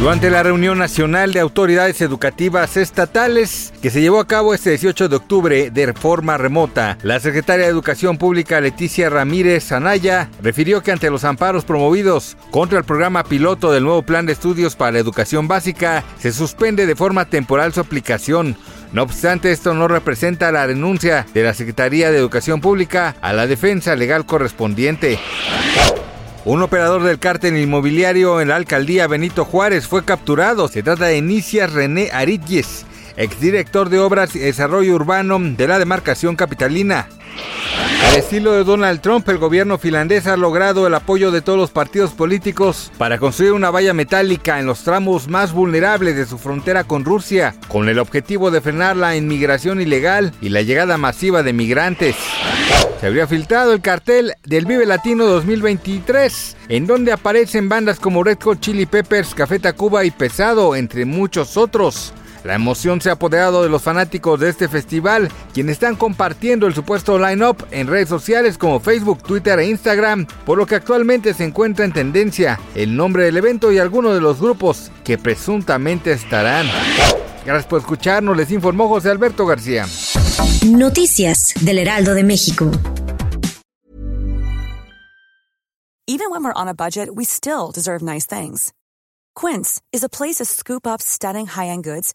Durante la reunión nacional de autoridades educativas estatales que se llevó a cabo este 18 de octubre de forma remota, la secretaria de Educación Pública Leticia Ramírez Anaya refirió que ante los amparos promovidos contra el programa piloto del nuevo plan de estudios para la educación básica, se suspende de forma temporal su aplicación. No obstante, esto no representa la renuncia de la Secretaría de Educación Pública a la defensa legal correspondiente. Un operador del cártel inmobiliario en la alcaldía Benito Juárez fue capturado. Se trata de Nicias René Aritjes, exdirector de Obras y Desarrollo Urbano de la demarcación capitalina. Al estilo de Donald Trump, el gobierno finlandés ha logrado el apoyo de todos los partidos políticos para construir una valla metálica en los tramos más vulnerables de su frontera con Rusia, con el objetivo de frenar la inmigración ilegal y la llegada masiva de migrantes. Se habría filtrado el cartel del Vive Latino 2023, en donde aparecen bandas como Red Hot Chili Peppers, Café Tacuba y Pesado, entre muchos otros. La emoción se ha apoderado de los fanáticos de este festival, quienes están compartiendo el supuesto line-up en redes sociales como Facebook, Twitter e Instagram, por lo que actualmente se encuentra en tendencia el nombre del evento y algunos de los grupos que presuntamente estarán. Gracias por escucharnos, les informó José Alberto García. Noticias del Heraldo de México. Even when we're on a budget, we still deserve nice things. Quince is a place to scoop up stunning high-end goods